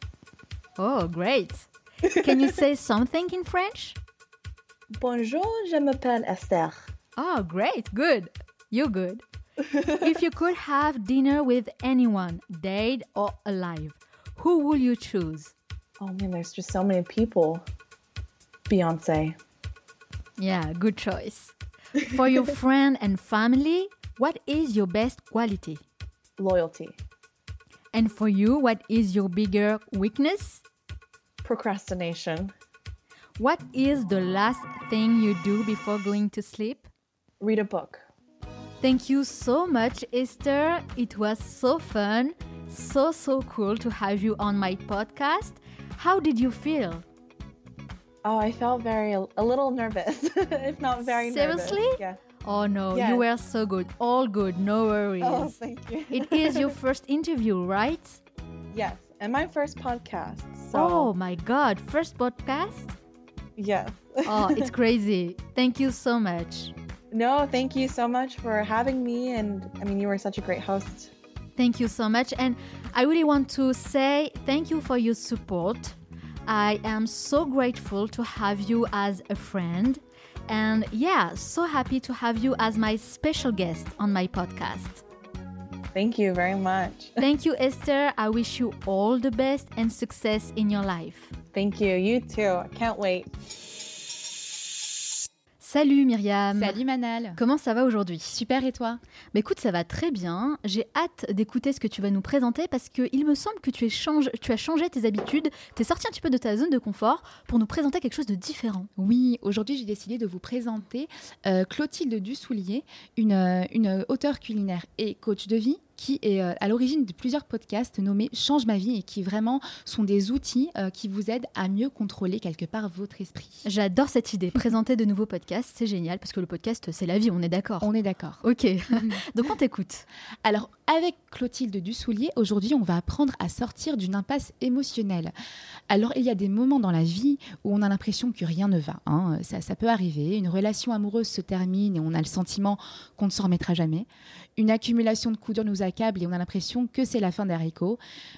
Speaker 1: Oh, great. Can you say something in French?
Speaker 2: Bonjour, je m'appelle Esther.
Speaker 1: Oh, great, good. You're good. if you could have dinner with anyone, dead or alive, who will you choose?
Speaker 2: Oh man, there's just so many people. Beyonce.
Speaker 1: Yeah, good choice. For your friend and family, what is your best quality?
Speaker 2: Loyalty.
Speaker 1: And for you, what is your bigger weakness?
Speaker 2: Procrastination.
Speaker 1: What is the last thing you do before going to sleep?
Speaker 2: Read a book.
Speaker 1: Thank you so much, Esther. It was so fun, so, so cool to have you on my podcast. How did you feel?
Speaker 2: Oh, I felt very, a little nervous, if not very
Speaker 1: Seriously?
Speaker 2: nervous. Yeah.
Speaker 1: Oh no,
Speaker 2: Yes.
Speaker 1: you were so good. All good, no worries.
Speaker 2: Oh, thank you.
Speaker 1: it is your first interview, right?
Speaker 2: yes, and my first podcast. So,
Speaker 1: Oh my god, first podcast?
Speaker 2: yes.
Speaker 1: Oh, it's crazy. Thank you so much.
Speaker 2: No, thank you so much for having me. And I mean, you were such a great host.
Speaker 1: Thank you so much. And I really want to say thank you for your support. I am so grateful to have you as a friend. And yeah, so happy to have you as my special guest on my podcast.
Speaker 2: Thank you very much.
Speaker 1: Thank you, Esther. I wish you all the best and success in your life.
Speaker 2: Thank you. You too. I can't wait.
Speaker 1: Salut Myriam.
Speaker 3: Salut Manal.
Speaker 1: Comment ça va aujourd'hui?
Speaker 3: Super et toi?
Speaker 1: Bah écoute, ça va très bien. J'ai hâte d'écouter ce que tu vas nous présenter parce qu'il me semble que tu, es change- tu as changé tes habitudes, tu es sorti un petit peu de ta zone de confort pour nous présenter quelque chose de différent.
Speaker 3: Oui, aujourd'hui j'ai décidé de vous présenter euh, Clotilde Dussoulier, une, euh, une auteure culinaire et coach de vie qui est euh, à l'origine de plusieurs podcasts nommés Change ma vie et qui vraiment sont des outils euh, qui vous aident à mieux contrôler quelque part votre esprit.
Speaker 1: J'adore cette idée. Présenter de nouveaux podcasts, c'est génial parce que le podcast, c'est la vie, on est d'accord.
Speaker 3: On est d'accord.
Speaker 1: Ok, donc on t'écoute.
Speaker 3: Alors, avec Clotilde Dussoulier, aujourd'hui, on va apprendre à sortir d'une impasse émotionnelle. Alors, il y a des moments dans la vie où on a l'impression que rien ne va. hein. Ça, ça peut arriver. Une relation amoureuse se termine et on a le sentiment qu'on ne s'en remettra jamais. Une accumulation de coups durs nous accable et on a l'impression que c'est la fin des.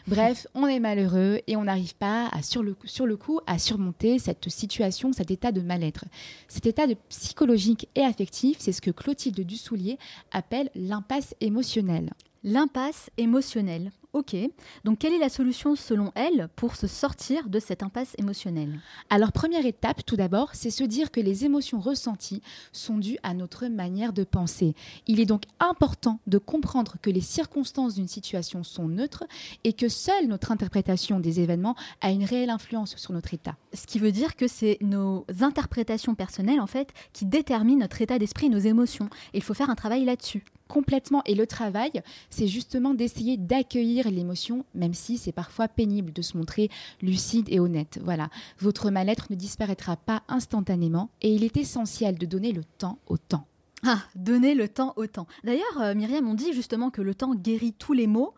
Speaker 3: Bref, on est malheureux et on n'arrive pas à, sur, le, sur le coup à surmonter cette situation, cet état de mal-être. Cet état de psychologique et affectif, c'est ce que Clotilde Dussoulier appelle l'impasse émotionnelle.
Speaker 1: L'impasse émotionnelle. Ok, donc quelle est la solution selon elle pour se sortir de cette impasse émotionnelle?
Speaker 3: Alors, première étape, tout d'abord, c'est se dire que les émotions ressenties sont dues à notre manière de penser. Il est donc important de comprendre que les circonstances d'une situation sont neutres et que seule notre interprétation des événements a une réelle influence sur notre état.
Speaker 1: Ce qui veut dire que c'est nos interprétations personnelles en fait qui déterminent notre état d'esprit et nos émotions. Et il faut faire un travail là-dessus.
Speaker 3: Complètement. Et le travail, c'est justement d'essayer d'accueillir l'émotion, même si c'est parfois pénible de se montrer lucide et honnête. Voilà. Votre mal-être ne disparaîtra pas instantanément et il est essentiel de donner le temps au temps.
Speaker 1: Ah, donner le temps au temps. D'ailleurs, euh, Myriam, on dit justement que le temps guérit tous les maux.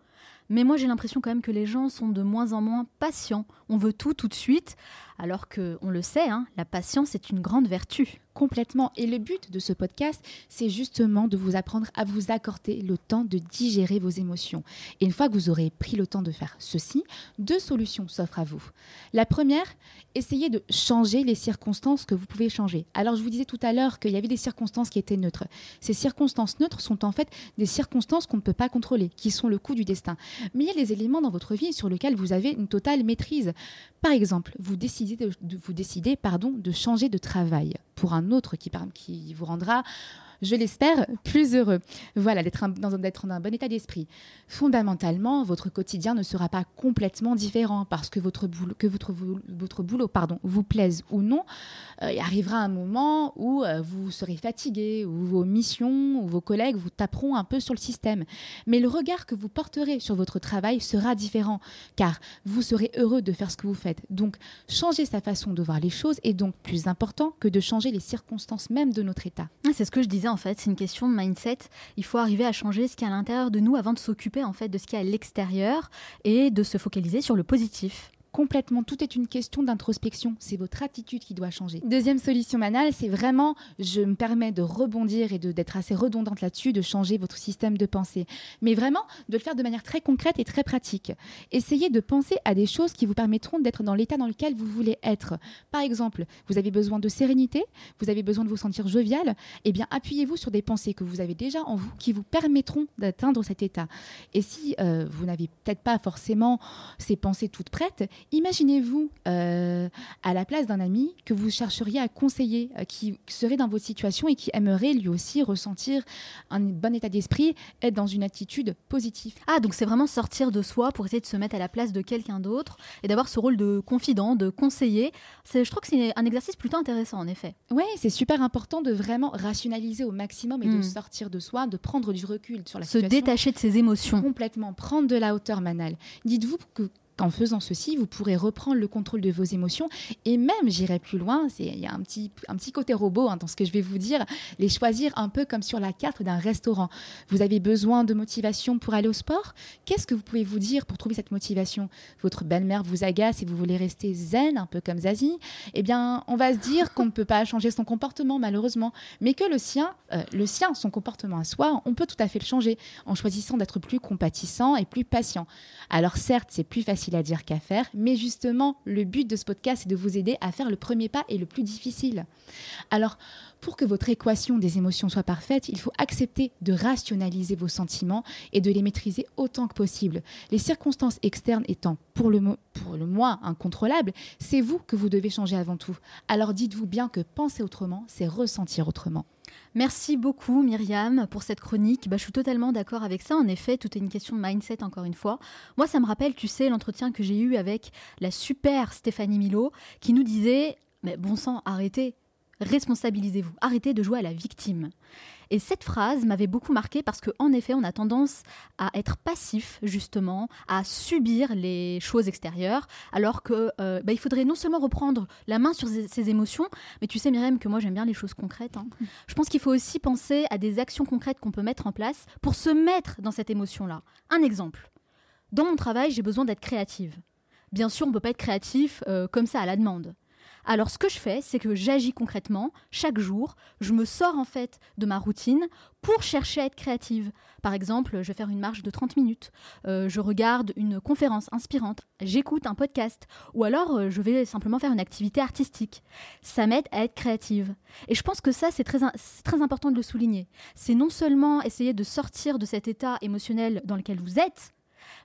Speaker 1: Mais moi, j'ai l'impression quand même que les gens sont de moins en moins patients. On veut tout tout de suite, alors que, on le sait, hein, la patience est une grande vertu.
Speaker 3: Complètement. Et le but de ce podcast, c'est justement de vous apprendre à vous accorder le temps de digérer vos émotions. Et une fois que vous aurez pris le temps de faire ceci, deux solutions s'offrent à vous. La première, essayez de changer les circonstances que vous pouvez changer. Alors, je vous disais tout à l'heure qu'il y avait des circonstances qui étaient neutres. Ces circonstances neutres sont en fait des circonstances qu'on ne peut pas contrôler, qui sont le coup du destin. Mais il y a des éléments dans votre vie sur lesquels vous avez une totale maîtrise. Par exemple, vous décidez de, de- changer de travail pour un autre qui, vous rendra, je l'espère, plus heureux. Voilà, d'être dans un- bon état d'esprit. Fondamentalement, votre quotidien ne sera pas complètement différent parce que votre boulot, que votre, votre boulot pardon, vous plaise ou non. euh, il arrivera un moment où euh, vous serez fatigué, où vos missions ou vos collègues vous taperont un peu sur le système. Mais le regard que vous porterez sur votre travail sera différent car vous serez heureux de faire ce que vous faites. Donc, changer sa façon de voir les choses est donc plus important que de changer les circonstances même de notre état.
Speaker 1: Ah, C'est ce que je disais en fait, c'est une question de mindset. Il faut arriver à changer ce qui est à l'intérieur de nous avant de s'occuper en fait de ce qui est à l'extérieur et de se focaliser sur le positif.
Speaker 3: Complètement. Tout est une question d'introspection. C'est votre attitude qui doit changer. Deuxième solution manal, c'est vraiment, je me permets de rebondir et d'être assez redondante là-dessus, de changer votre système de pensée. Mais vraiment, de le faire de manière très concrète et très pratique. Essayez de penser à des choses qui vous permettront d'être dans l'état dans lequel vous voulez être. Par exemple, vous avez besoin de sérénité, vous avez besoin de vous sentir jovial, eh bien appuyez-vous sur des pensées que vous avez déjà en vous qui vous permettront d'atteindre cet état. Et si euh, vous n'avez peut-être pas forcément ces pensées toutes prêtes, imaginez-vous euh, à la place d'un ami que vous chercheriez à conseiller, euh, qui serait dans votre situation et qui aimerait lui aussi ressentir un bon état d'esprit, être dans une attitude positive.
Speaker 1: Ah, donc c'est vraiment sortir de soi pour essayer de se mettre à la place de quelqu'un d'autre et d'avoir ce rôle de confident, de conseiller. Je trouve que c'est un exercice plutôt intéressant en effet.
Speaker 3: Oui, c'est super important de vraiment rationaliser au maximum et de hmm. sortir de soi, de prendre du recul sur la situation.
Speaker 1: Se détacher de ses émotions.
Speaker 3: Complètement, prendre de la hauteur manale. Dites-vous que en faisant ceci, vous pourrez reprendre le contrôle de vos émotions. Et même, j'irai plus loin, il y a un petit, un petit côté robot hein, dans ce que je vais vous dire, les choisir un peu comme sur la carte d'un restaurant. Vous avez besoin de motivation pour aller au sport? Qu'est-ce que vous pouvez vous dire pour trouver cette motivation? Votre belle-mère vous agace et vous voulez rester zen, un peu comme Zazie? Eh bien, on va se dire qu'on ne peut pas changer son comportement, malheureusement, mais que le sien, euh, le sien, son comportement à soi, on peut tout à fait le changer en choisissant d'être plus compatissant et plus patient. Alors certes, c'est plus facile à dire qu'à faire, mais justement, le but de ce podcast, c'est de vous aider à faire le premier pas et le plus difficile. Alors, pour que votre équation des émotions soit parfaite, il faut accepter de rationaliser vos sentiments et de les maîtriser autant que possible. Les circonstances externes étant pour le moins incontrôlables, c'est vous que vous devez changer avant tout. Alors dites-vous bien que penser autrement, c'est ressentir autrement.
Speaker 1: Merci beaucoup Myriam pour cette chronique. Bah, je suis totalement d'accord avec ça. En effet, tout est une question de mindset encore une fois. Moi, ça me rappelle, tu sais, l'entretien que j'ai eu avec la super Stéphanie Milo qui nous disait, mais bon sang, arrêtez, responsabilisez-vous, arrêtez de jouer à la victime. Et cette phrase m'avait beaucoup marqué parce qu'en effet, on a tendance à être passif, justement, à subir les choses extérieures, alors que euh, bah, il faudrait non seulement reprendre la main sur ses, émotions, mais tu sais, Myriam, que moi j'aime bien les choses concrètes. Hein. Je pense qu'il faut aussi penser à des actions concrètes qu'on peut mettre en place pour se mettre dans cette émotion-là. Un exemple. Dans mon travail, j'ai besoin d'être créative. Bien sûr, on ne peut pas être créatif euh, comme ça à la demande. Alors ce que je fais, c'est que j'agis concrètement chaque jour, je me sors en fait de ma routine pour chercher à être créative. Par exemple, je vais faire une marche de 30 minutes, euh, je regarde une conférence inspirante, j'écoute un podcast, ou alors euh, je vais simplement faire une activité artistique. Ça m'aide à être créative. Et je pense que ça, c'est très, très important de le souligner. C'est non seulement essayer de sortir de cet état émotionnel dans lequel vous êtes,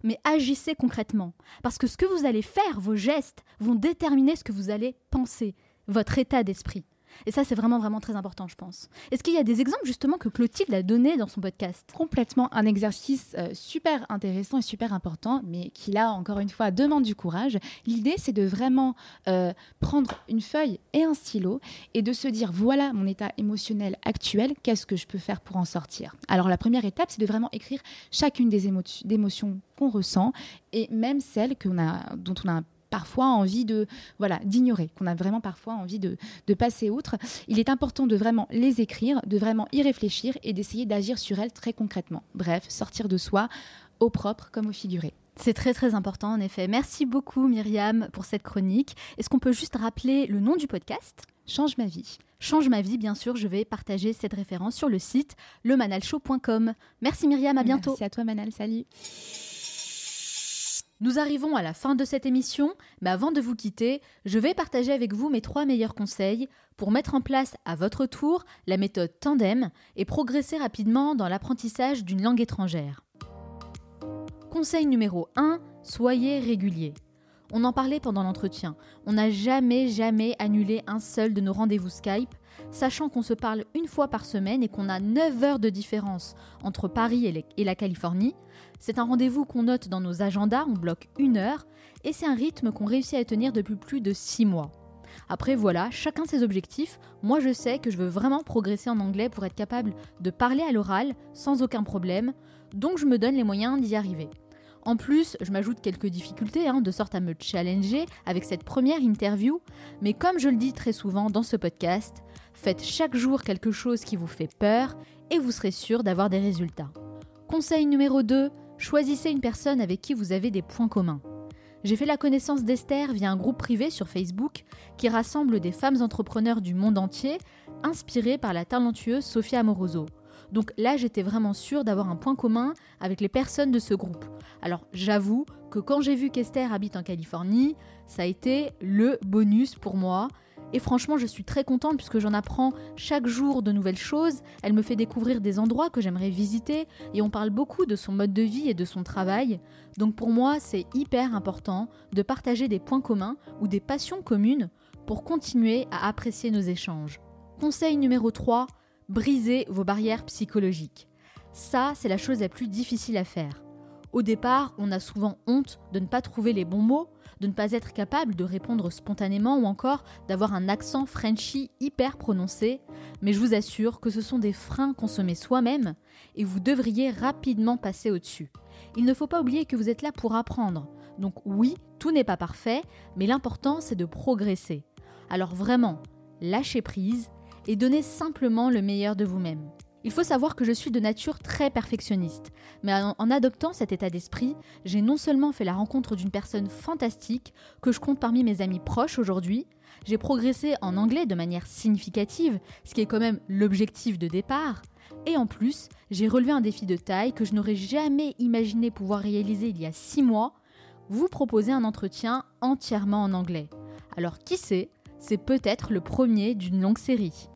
Speaker 1: mais agissez concrètement. Parce que ce que vous allez faire, vos gestes, vont déterminer ce que vous allez penser, votre état d'esprit. Et ça, c'est vraiment, vraiment très important, je pense. Est-ce qu'il y a des exemples justement que Clotilde a donné dans son podcast?
Speaker 3: Complètement un exercice euh, super intéressant et super important, mais qui là, encore une fois, demande du courage. L'idée, c'est de vraiment euh, prendre une feuille et un stylo et de se dire, voilà mon état émotionnel actuel, qu'est-ce que je peux faire pour en sortir? Alors la première étape, c'est de vraiment écrire chacune des émotions qu'on ressent et même celles a, dont on a parfois envie de voilà d'ignorer, qu'on a vraiment parfois envie de, de, passer outre. Il est important de vraiment les écrire, de vraiment y réfléchir et d'essayer d'agir sur elles très concrètement. Bref, sortir de soi au propre comme au figuré.
Speaker 1: C'est très très important en effet. Merci beaucoup Myriam pour cette chronique. Est-ce qu'on peut juste rappeler le nom du podcast?
Speaker 3: Change ma vie.
Speaker 1: Change ma vie, bien sûr, je vais partager cette référence sur le site lemanalshow.com. Merci Myriam, à bientôt.
Speaker 3: Merci à toi Manal, salut.
Speaker 1: Nous arrivons à la fin de cette émission, mais avant de vous quitter, je vais partager avec vous mes trois meilleurs conseils pour mettre en place à votre tour la méthode Tandem et progresser rapidement dans l'apprentissage d'une langue étrangère. Conseil numéro 1, soyez régulier. On en parlait pendant l'entretien. On n'a jamais, jamais annulé un seul de nos rendez-vous Skype, sachant qu'on se parle fois par semaine et qu'on a 9 heures de différence entre Paris et la Californie. C'est un rendez-vous qu'on note dans nos agendas, on bloque une heure, et c'est un rythme qu'on réussit à tenir depuis plus de six mois. Après voilà, chacun ses objectifs. Moi je sais que je veux vraiment progresser en anglais pour être capable de parler à l'oral sans aucun problème, donc je me donne les moyens d'y arriver. En plus, je m'ajoute quelques difficultés, hein, de sorte à me challenger avec cette première interview, mais comme je le dis très souvent dans ce podcast, faites chaque jour quelque chose qui vous fait peur et vous serez sûr d'avoir des résultats. Conseil numéro 2, Choisissez une personne avec qui vous avez des points communs. J'ai fait la connaissance d'Esther via un groupe privé sur Facebook qui rassemble des femmes entrepreneurs du monde entier, inspirées par la talentueuse Sofia Amoroso. Donc là, j'étais vraiment sûre d'avoir un point commun avec les personnes de ce groupe. Alors j'avoue que quand j'ai vu qu'Esther habite en Californie, ça a été le bonus pour moi. Et franchement, je suis très contente puisque j'en apprends chaque jour de nouvelles choses. Elle me fait découvrir des endroits que j'aimerais visiter et on parle beaucoup de son mode de vie et de son travail. Donc pour moi, c'est hyper important de partager des points communs ou des passions communes pour continuer à apprécier nos échanges. Conseil numéro 3, brisez vos barrières psychologiques. Ça, c'est la chose la plus difficile à faire. Au départ, on a souvent honte de ne pas trouver les bons mots, de ne pas être capable de répondre spontanément ou encore d'avoir un accent Frenchy hyper prononcé, mais je vous assure que ce sont des freins qu'on se met soi-même et vous devriez rapidement passer au-dessus. Il ne faut pas oublier que vous êtes là pour apprendre. Donc oui, tout n'est pas parfait, mais l'important c'est de progresser. Alors vraiment, lâchez prise et donnez simplement le meilleur de vous-même. Il faut savoir que je suis de nature très perfectionniste, mais en, adoptant cet état d'esprit, j'ai non seulement fait la rencontre d'une personne fantastique que je compte parmi mes amis proches aujourd'hui, j'ai progressé en anglais de manière significative, ce qui est quand même l'objectif de départ, et en plus, j'ai relevé un défi de taille que je n'aurais jamais imaginé pouvoir réaliser il y a six mois, vous proposer un entretien entièrement en anglais. Alors qui sait, c'est peut-être le premier d'une longue série.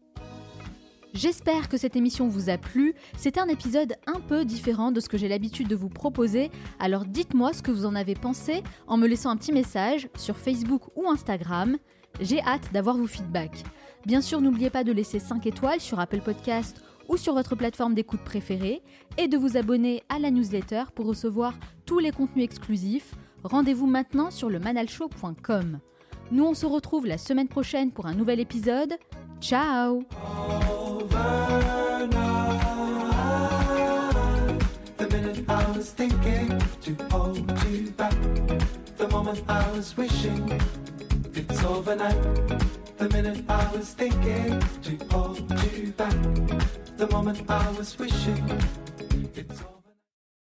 Speaker 1: J'espère que cette émission vous a plu. C'était un épisode un peu différent de ce que j'ai l'habitude de vous proposer. Alors dites-moi ce que vous en avez pensé en me laissant un petit message sur Facebook ou Instagram. J'ai hâte d'avoir vos feedbacks. Bien sûr, n'oubliez pas de laisser 5 étoiles sur Apple Podcast ou sur votre plateforme d'écoute préférée et de vous abonner à la newsletter pour recevoir tous les contenus exclusifs. Rendez-vous maintenant sur le manalshow.com. Nous, on se retrouve la semaine prochaine pour un nouvel épisode. Ciao The minute I was thinking to hold you back. The moment I was wishing it's overnight. The minute I was thinking to hold you back. The moment I was wishing it's